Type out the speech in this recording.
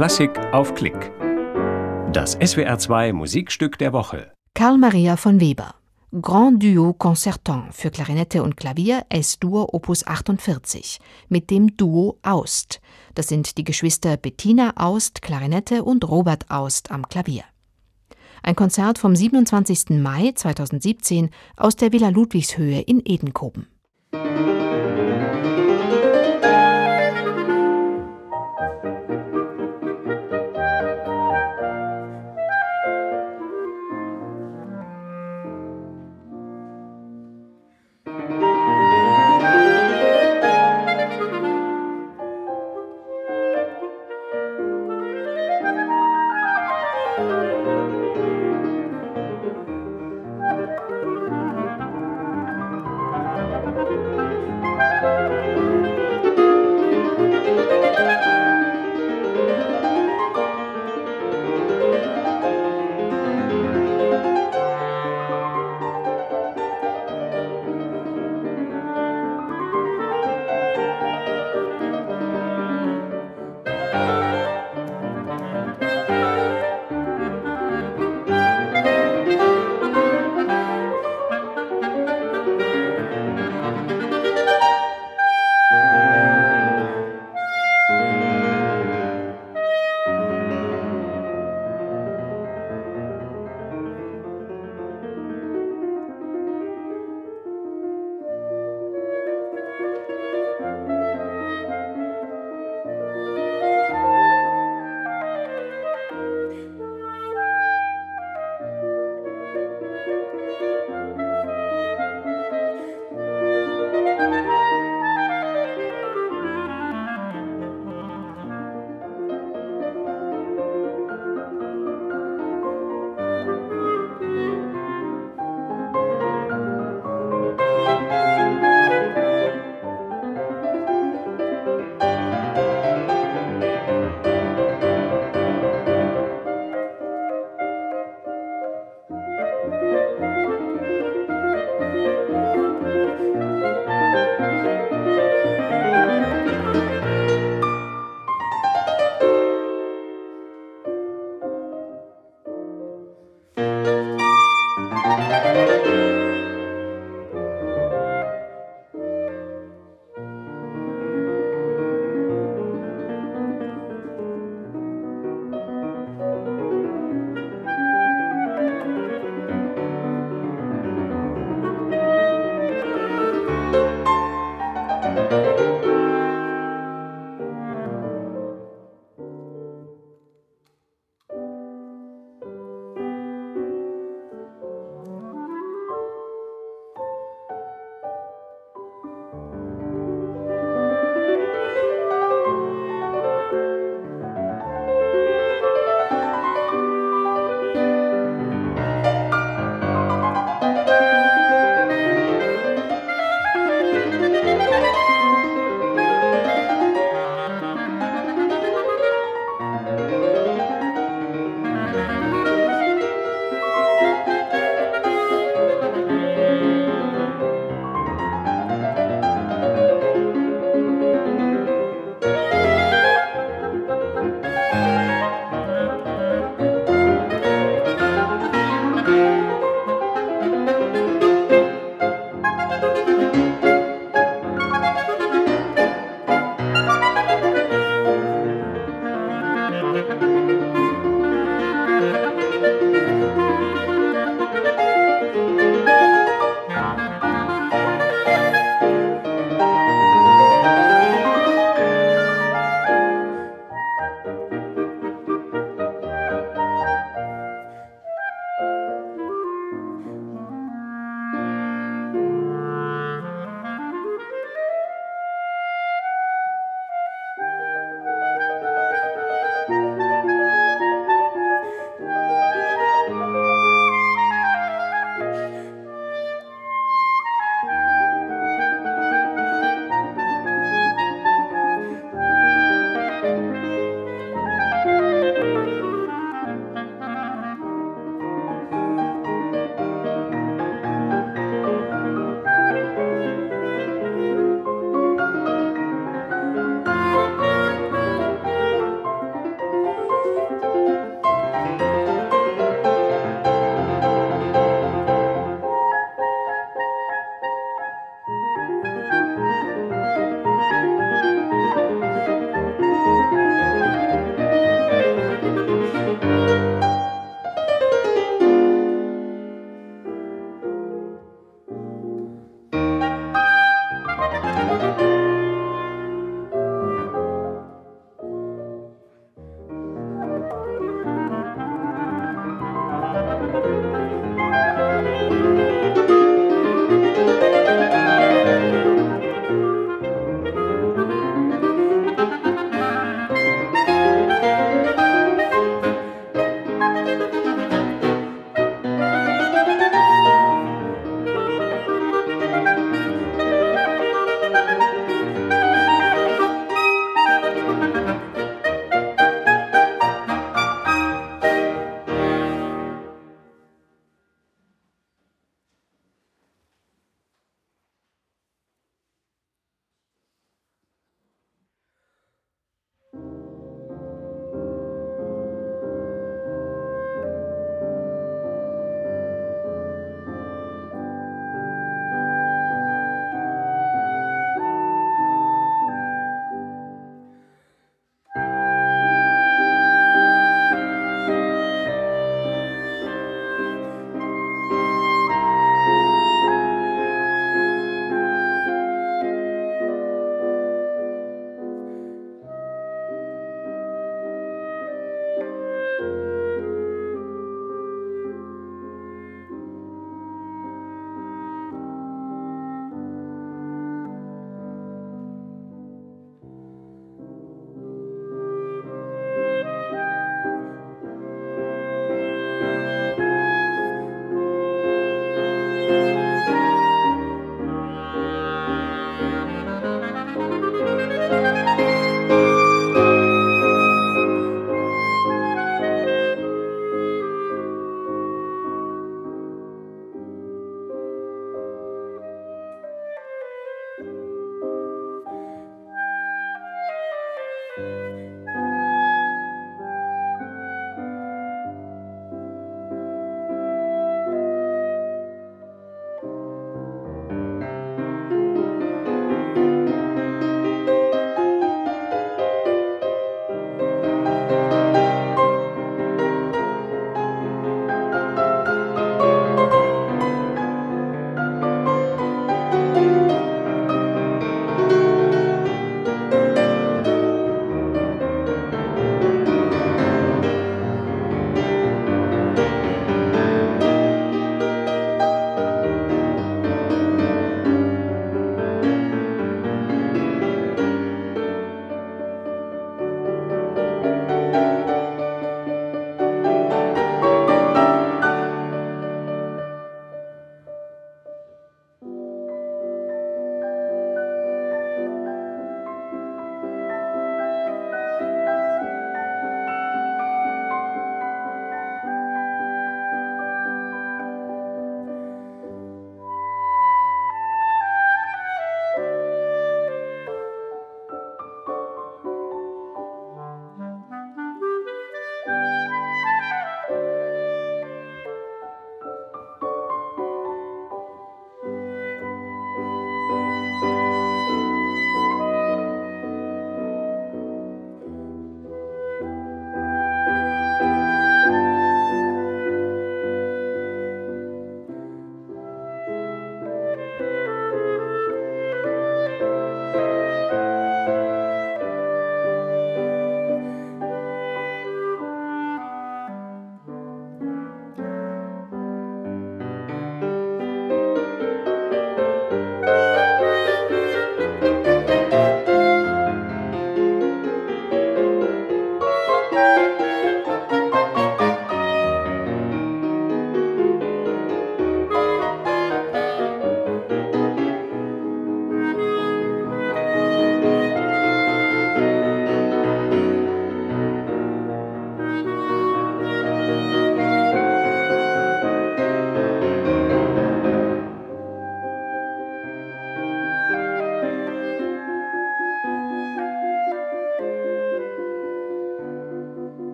Klassik auf Klick. Das SWR2 Musikstück der Woche. Karl Maria von Weber. Grand Duo Concertant für Klarinette und Klavier S-Dur Opus 48 mit dem Duo Aust. Das sind die Geschwister Bettina Aust Klarinette und Robert Aust am Klavier. Ein Konzert vom 27. Mai 2017 aus der Villa Ludwigshöhe in Edenkoben.